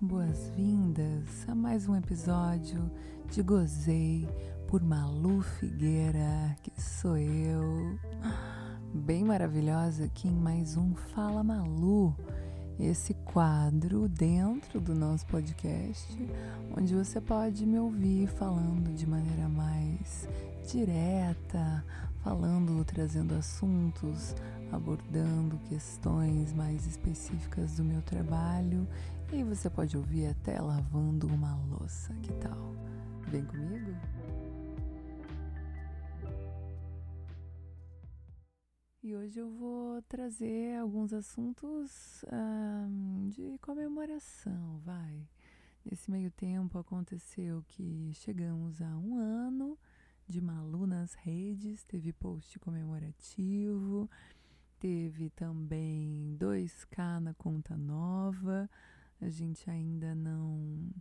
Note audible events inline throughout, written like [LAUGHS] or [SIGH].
boas-vindas a mais um episódio de Gozei por Malu Figueira, que sou eu, bem maravilhosa aqui em mais um Fala Malu, esse quadro dentro do nosso podcast, onde você pode me ouvir falando de maneira mais direta, falando, trazendo assuntos, abordando questões mais específicas do meu trabalho e você pode ouvir até lavando uma louça, que tal? Vem comigo? E hoje eu vou trazer alguns assuntos de comemoração, vai. Nesse meio tempo aconteceu que chegamos a um ano de Malu nas redes, teve post comemorativo, teve também 2K na conta nova. A gente ainda não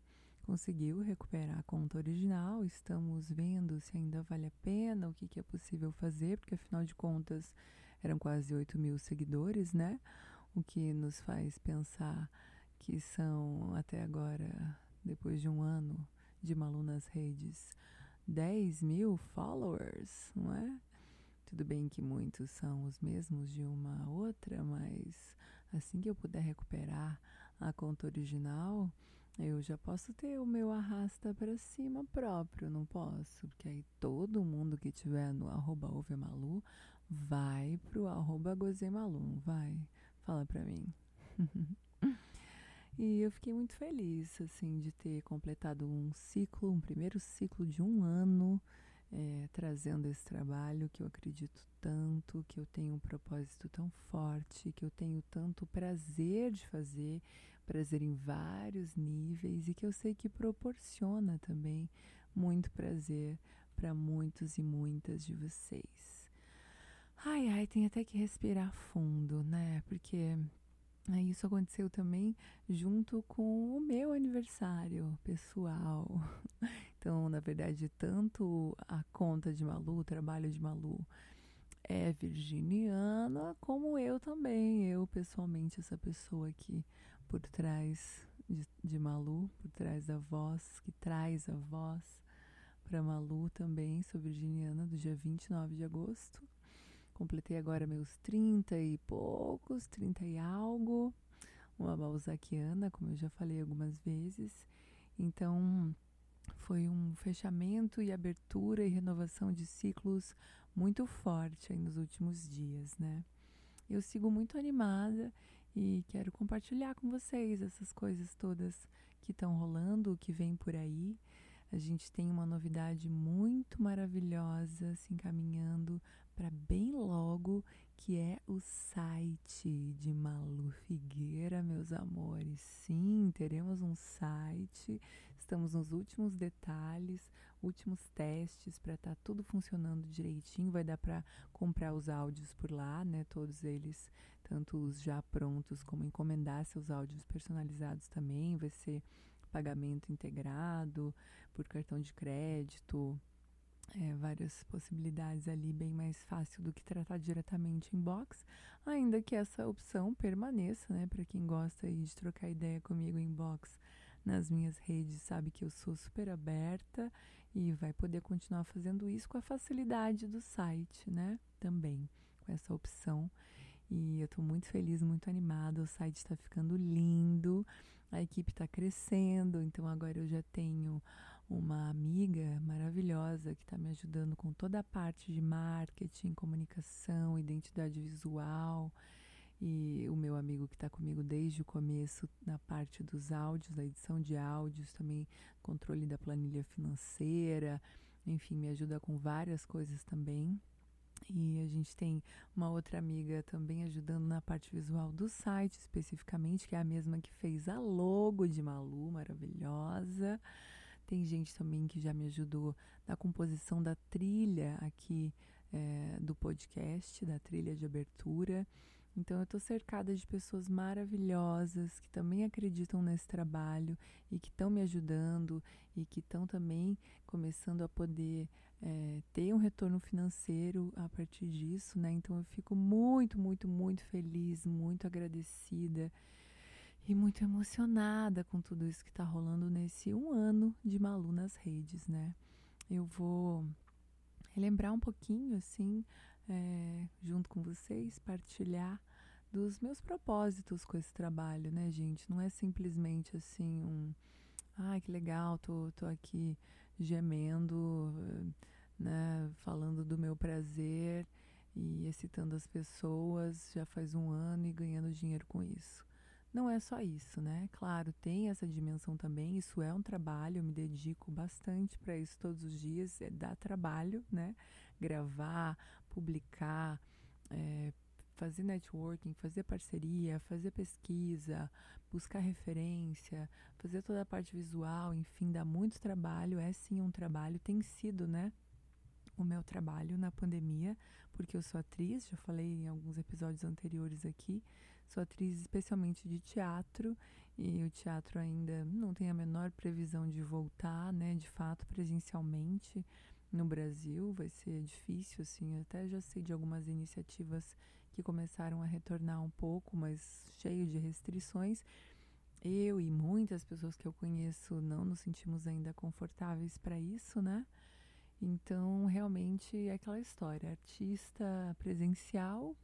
conseguiu recuperar a conta original, estamos vendo se ainda vale a pena, o que, que é possível fazer, porque afinal de contas eram quase 8 mil seguidores, né? O que nos faz pensar que são até agora, depois de um ano de Malu nas redes, 10 mil followers, não é? Tudo bem que muitos são os mesmos de uma outra, mas assim que eu puder recuperar a conta original, eu já posso ter o meu arrasta para cima próprio, não posso? Porque aí todo mundo que tiver no arroba Malu vai pro arroba Gozemalu, vai? Fala pra mim. [LAUGHS] E eu fiquei muito feliz, assim, de ter completado um ciclo, um primeiro ciclo de um ano, é, trazendo esse trabalho que eu acredito tanto, que eu tenho um propósito tão forte, que eu tenho tanto prazer de fazer, prazer em vários níveis e que eu sei que proporciona também muito prazer para muitos e muitas de vocês. Ai, ai, tem até que respirar fundo, né? Porque isso aconteceu também junto com o meu aniversário pessoal. [LAUGHS] Então, na verdade, tanto a conta de Malu, o trabalho de Malu, é virginiana, como eu também. Eu, pessoalmente, essa pessoa aqui por trás de, de Malu, por trás da voz, que traz a voz para Malu também. Sou virginiana do dia 29 de agosto. Completei agora meus 30 e poucos, 30 e algo. Uma balzaquiana, como eu já falei algumas vezes. Então, foi um fechamento e abertura e renovação de ciclos muito forte nos últimos dias, né? Eu sigo muito animada e quero compartilhar com vocês essas coisas todas que estão rolando, que vem por aí. A gente tem uma novidade muito maravilhosa se encaminhando para bem logo, que é o site de Malu Figueira, meus amores. Sim, teremos um site. Estamos nos últimos detalhes, últimos testes para estar tá tudo funcionando direitinho. Vai dar para comprar os áudios por lá, né? Todos eles, tanto os já prontos como encomendar seus áudios personalizados também. Vai ser pagamento integrado por cartão de crédito é, várias possibilidades ali, bem mais fácil do que tratar diretamente em box, ainda que essa opção permaneça, né? Para quem gosta de trocar ideia comigo em box nas minhas redes, sabe que eu sou super aberta e vai poder continuar fazendo isso com a facilidade do site, né? Também com essa opção. E eu estou muito feliz, muito animada. O site está ficando lindo, a equipe está crescendo, então agora eu já tenho uma amiga maravilhosa que está me ajudando com toda a parte de marketing, comunicação, identidade visual. E o meu amigo que está comigo desde o começo na parte dos áudios, da edição de áudios, também controle da planilha financeira, enfim, me ajuda com várias coisas também. E a gente tem uma outra amiga também ajudando na parte visual do site, especificamente, que é a mesma que fez a logo de Malu, maravilhosa. Tem gente também que já me ajudou na composição da trilha aqui é, do podcast, da trilha de abertura. Então eu estou cercada de pessoas maravilhosas que também acreditam nesse trabalho e que estão me ajudando e que estão também começando a poder é, ter um retorno financeiro a partir disso, né? Então eu fico muito, muito, muito feliz, muito agradecida e muito emocionada com tudo isso que está rolando nesse um ano de Malu nas redes, né? Eu vou relembrar um pouquinho, assim, é, junto com vocês, partilhar dos meus propósitos com esse trabalho, né, gente? Não é simplesmente assim um. Ai, que legal, tô, tô aqui gemendo, né, falando do meu prazer e excitando as pessoas já faz um ano e ganhando dinheiro com isso não é só isso, né? Claro, tem essa dimensão também. Isso é um trabalho, eu me dedico bastante para isso todos os dias. É, dá trabalho, né? Gravar, publicar, é, fazer networking, fazer parceria, fazer pesquisa, buscar referência, fazer toda a parte visual, enfim, dá muito trabalho. É sim um trabalho, tem sido, né? O meu trabalho na pandemia, porque eu sou atriz, já falei em alguns episódios anteriores aqui. Sou atriz especialmente de teatro e o teatro ainda não tem a menor previsão de voltar, né, de fato, presencialmente no Brasil. Vai ser difícil, assim. Até já sei de algumas iniciativas que começaram a retornar um pouco, mas cheio de restrições. Eu e muitas pessoas que eu conheço não nos sentimos ainda confortáveis para isso, né? Então, realmente é aquela história: artista presencial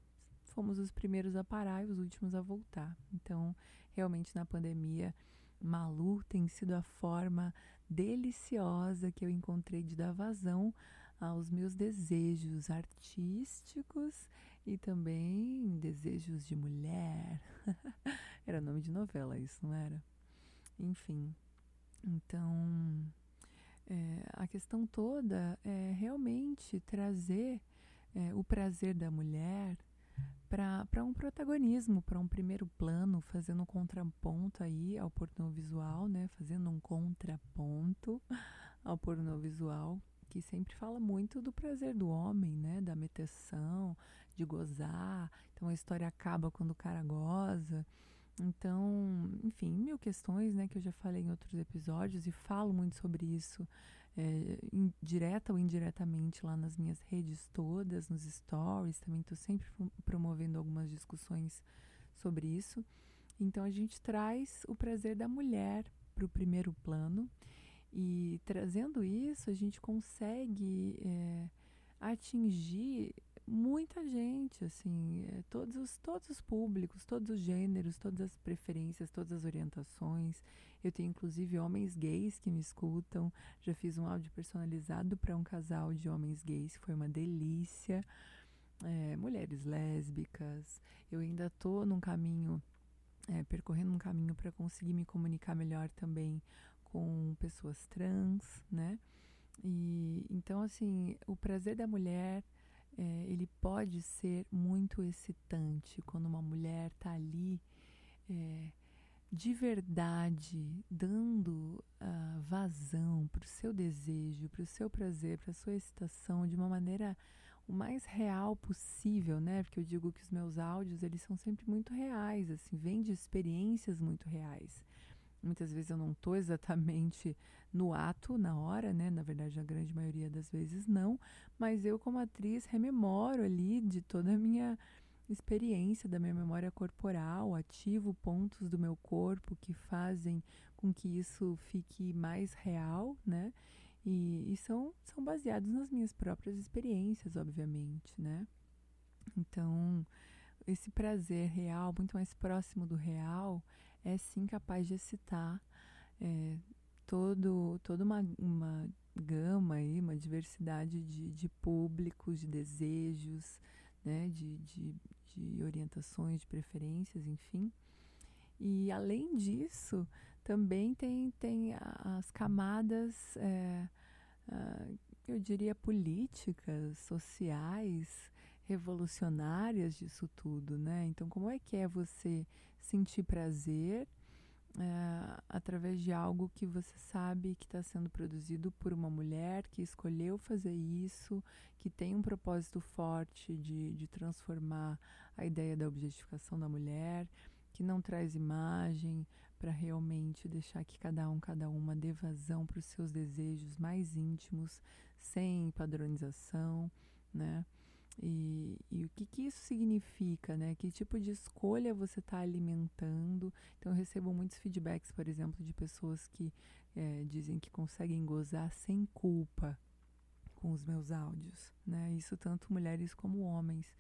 fomos os primeiros a parar e os últimos a voltar. Então, realmente na pandemia, Malu tem sido a forma deliciosa que eu encontrei de dar vazão aos meus desejos artísticos e também desejos de mulher. [LAUGHS] era nome de novela isso, não era? Enfim, então é, a questão toda é realmente trazer é, o prazer da mulher para um protagonismo, para um primeiro plano, fazendo um contraponto aí ao pornô visual, né? Fazendo um contraponto ao pornô visual, que sempre fala muito do prazer do homem, né? Da metação, de gozar. Então a história acaba quando o cara goza. Então, enfim, mil questões, né, que eu já falei em outros episódios e falo muito sobre isso é, direta ou indiretamente lá nas minhas redes todas, nos stories, também estou sempre promovendo algumas discussões sobre isso. Então a gente traz o prazer da mulher para o primeiro plano e trazendo isso a gente consegue é, atingir muita gente, assim, é, todos os, todos os públicos, todos os gêneros, todas as preferências, todas as orientações. Eu tenho inclusive homens gays que me escutam. Já fiz um áudio personalizado para um casal de homens gays, foi uma delícia. É, mulheres lésbicas. Eu ainda estou num caminho, é, percorrendo um caminho para conseguir me comunicar melhor também com pessoas trans, né? E então assim, o prazer da mulher é, ele pode ser muito excitante quando uma mulher está ali é, de verdade dando uh, vazão para o seu desejo, para o seu prazer, para a sua excitação de uma maneira o mais real possível, né? Porque eu digo que os meus áudios eles são sempre muito reais, assim, vêm de experiências muito reais. Muitas vezes eu não estou exatamente no ato, na hora, né? Na verdade, a grande maioria das vezes não. Mas eu, como atriz, rememoro ali de toda a minha experiência, da minha memória corporal, ativo pontos do meu corpo que fazem com que isso fique mais real, né? E, e são, são baseados nas minhas próprias experiências, obviamente, né? Então, esse prazer real, muito mais próximo do real, é sim capaz de excitar é, todo, toda uma, uma gama aí, uma diversidade de, de públicos, de desejos, né, de, de, de orientações, de preferências, enfim. E além disso, também tem, tem as camadas, é, eu diria, políticas, sociais, revolucionárias disso tudo, né? Então, como é que é você sentir prazer é, através de algo que você sabe que está sendo produzido por uma mulher que escolheu fazer isso, que tem um propósito forte de, de transformar a ideia da objetificação da mulher, que não traz imagem para realmente deixar que cada um, cada uma dê vazão para os seus desejos mais íntimos, sem padronização, né? E, e o que, que isso significa, né? Que tipo de escolha você está alimentando? Então, eu recebo muitos feedbacks, por exemplo, de pessoas que é, dizem que conseguem gozar sem culpa com os meus áudios, né? Isso tanto mulheres como homens.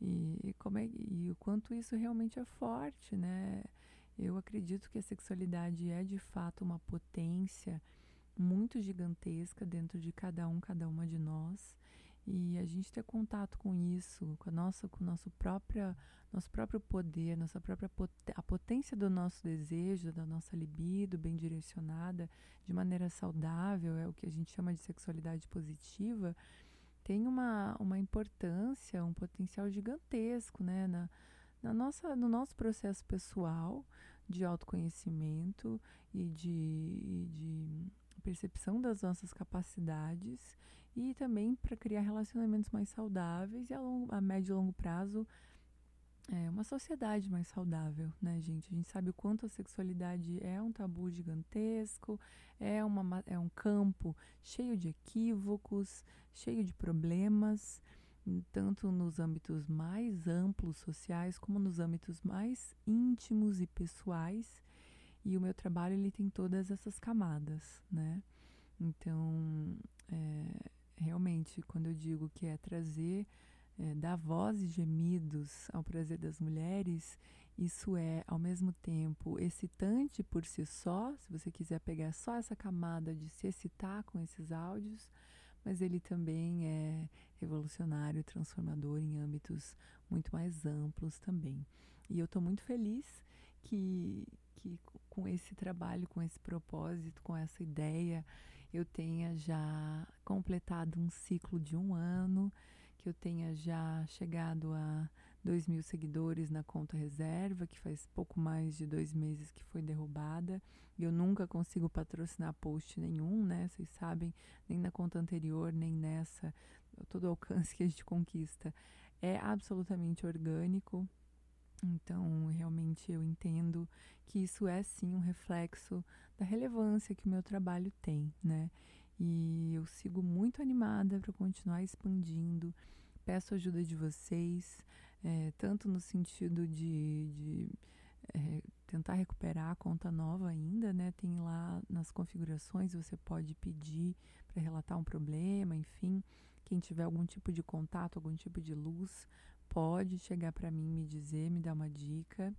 E, como é, e o quanto isso realmente é forte, né? Eu acredito que a sexualidade é de fato uma potência muito gigantesca dentro de cada um, cada uma de nós. E a gente ter contato com isso, com a nossa, com nosso própria, nosso próprio poder, nossa própria a potência do nosso desejo, da nossa libido bem direcionada, de maneira saudável, é o que a gente chama de sexualidade positiva, tem uma, uma importância, um potencial gigantesco, né, na, na nossa, no nosso processo pessoal de autoconhecimento e de, de percepção das nossas capacidades e também para criar relacionamentos mais saudáveis e a, longo, a médio e longo prazo é uma sociedade mais saudável, né, gente? A gente sabe o quanto a sexualidade é um tabu gigantesco, é, uma, é um campo cheio de equívocos, cheio de problemas, tanto nos âmbitos mais amplos sociais como nos âmbitos mais íntimos e pessoais. E o meu trabalho ele tem todas essas camadas, né? Então, é, realmente, quando eu digo que é trazer, é, dar voz e gemidos ao prazer das mulheres, isso é, ao mesmo tempo, excitante por si só, se você quiser pegar só essa camada de se excitar com esses áudios, mas ele também é revolucionário, transformador em âmbitos muito mais amplos também. E eu estou muito feliz que, que com esse trabalho, com esse propósito, com essa ideia, eu tenha já completado um ciclo de um ano, que eu tenha já chegado a dois mil seguidores na conta reserva, que faz pouco mais de dois meses que foi derrubada. Eu nunca consigo patrocinar post nenhum, né? Vocês sabem, nem na conta anterior, nem nessa. Todo o alcance que a gente conquista é absolutamente orgânico. Então, realmente eu entendo que isso é sim um reflexo da relevância que o meu trabalho tem, né? E eu sigo muito animada para continuar expandindo. Peço ajuda de vocês, é, tanto no sentido de, de é, tentar recuperar a conta nova ainda, né? Tem lá nas configurações, você pode pedir para relatar um problema, enfim. Quem tiver algum tipo de contato, algum tipo de luz, pode chegar para mim me dizer, me dar uma dica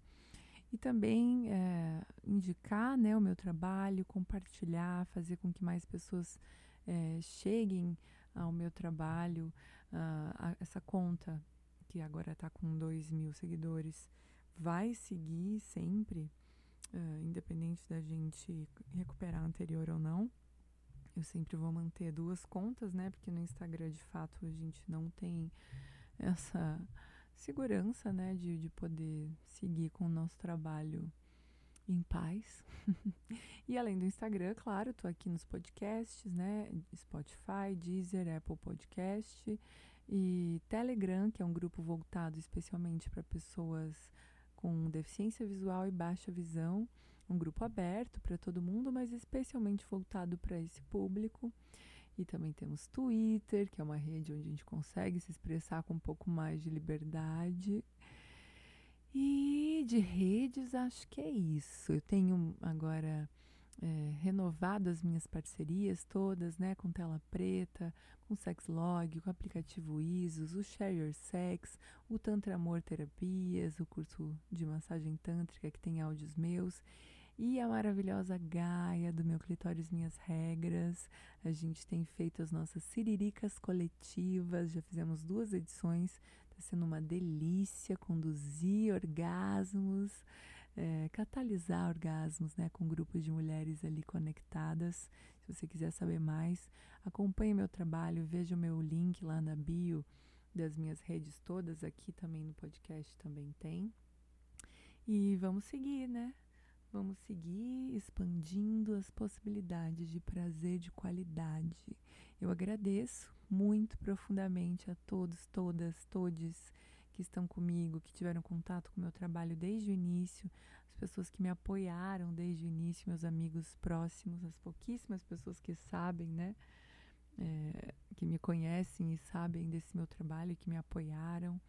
e também é, indicar né, o meu trabalho, compartilhar, fazer com que mais pessoas é, cheguem ao meu trabalho. Uh, essa conta, que agora está com 2 mil seguidores, vai seguir sempre, uh, independente da gente recuperar a anterior ou não. Eu sempre vou manter duas contas, né? Porque no Instagram, de fato, a gente não tem essa segurança, né, de, de poder seguir com o nosso trabalho em paz. [LAUGHS] e além do Instagram, claro, tô aqui nos podcasts, né, Spotify, Deezer, Apple Podcast e Telegram, que é um grupo voltado especialmente para pessoas com deficiência visual e baixa visão, um grupo aberto para todo mundo, mas especialmente voltado para esse público. E também temos Twitter, que é uma rede onde a gente consegue se expressar com um pouco mais de liberdade. E de redes, acho que é isso. Eu tenho agora é, renovado as minhas parcerias todas, né? Com tela preta, com Sexlog, com o aplicativo ISOS, o Share Your Sex, o Tantra Amor Terapias, o curso de massagem tântrica que tem áudios meus e a maravilhosa Gaia do meu Clitóris Minhas Regras. A gente tem feito as nossas siriricas coletivas, já fizemos duas edições, está sendo uma delícia conduzir orgasmos, é, catalisar orgasmos né, com grupos de mulheres ali conectadas. Se você quiser saber mais, acompanhe meu trabalho, veja o meu link lá na bio das minhas redes todas, aqui também no podcast também tem. E vamos seguir, né? Vamos seguir expandindo as possibilidades de prazer de qualidade. Eu agradeço muito profundamente a todos, todas, todes que estão comigo, que tiveram contato com o meu trabalho desde o início, as pessoas que me apoiaram desde o início, meus amigos próximos, as pouquíssimas pessoas que sabem, né? é, que me conhecem e sabem desse meu trabalho que me apoiaram.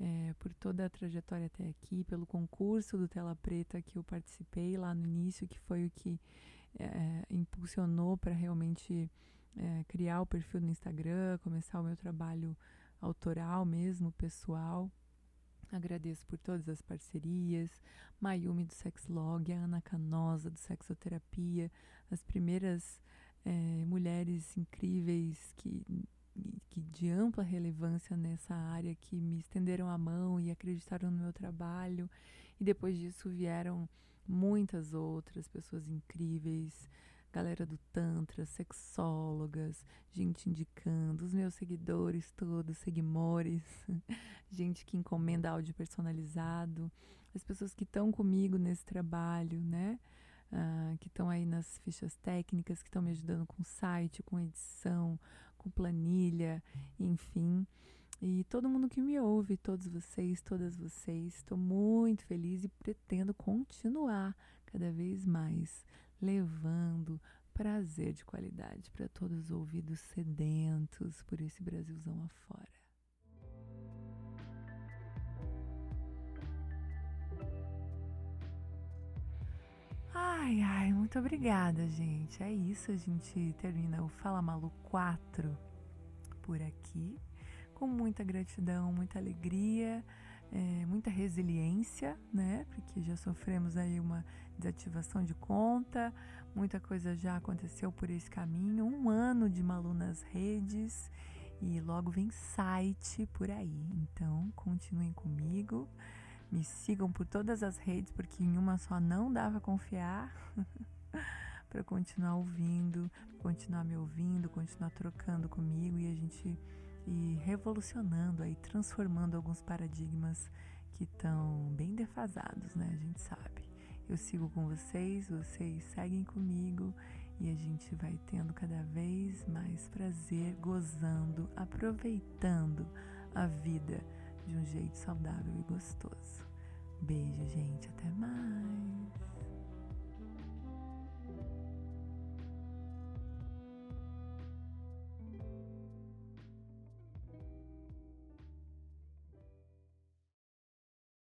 É, por toda a trajetória até aqui, pelo concurso do Tela Preta que eu participei lá no início, que foi o que é, impulsionou para realmente é, criar o perfil no Instagram, começar o meu trabalho autoral mesmo, pessoal. Agradeço por todas as parcerias, Mayumi do Sexlog, a Ana Canosa do Sexoterapia, as primeiras é, mulheres incríveis que, que de ampla relevância nessa área que me estenderam a mão e acreditaram no meu trabalho. E depois disso vieram muitas outras pessoas incríveis, galera do Tantra, sexólogas, gente indicando, os meus seguidores todos, seguimores, [LAUGHS] gente que encomenda áudio personalizado, as pessoas que estão comigo nesse trabalho, né? Uh, que estão aí nas fichas técnicas, que estão me ajudando com site, com edição, com planilha, enfim. E todo mundo que me ouve, todos vocês, todas vocês, estou muito feliz e pretendo continuar cada vez mais levando prazer de qualidade para todos os ouvidos sedentos por esse Brasilzão afora. Ai, ai, muito obrigada, gente. É isso, a gente termina o Fala Malu 4 por aqui, com muita gratidão, muita alegria, é, muita resiliência, né? Porque já sofremos aí uma desativação de conta, muita coisa já aconteceu por esse caminho. Um ano de Malu nas redes e logo vem site por aí. Então, continuem comigo. Me sigam por todas as redes, porque em uma só não dava confiar. [LAUGHS] para continuar ouvindo, continuar me ouvindo, continuar trocando comigo e a gente ir revolucionando aí, transformando alguns paradigmas que estão bem defasados, né? A gente sabe. Eu sigo com vocês, vocês seguem comigo e a gente vai tendo cada vez mais prazer, gozando, aproveitando a vida de um jeito saudável e gostoso. Beijo, gente. Até mais.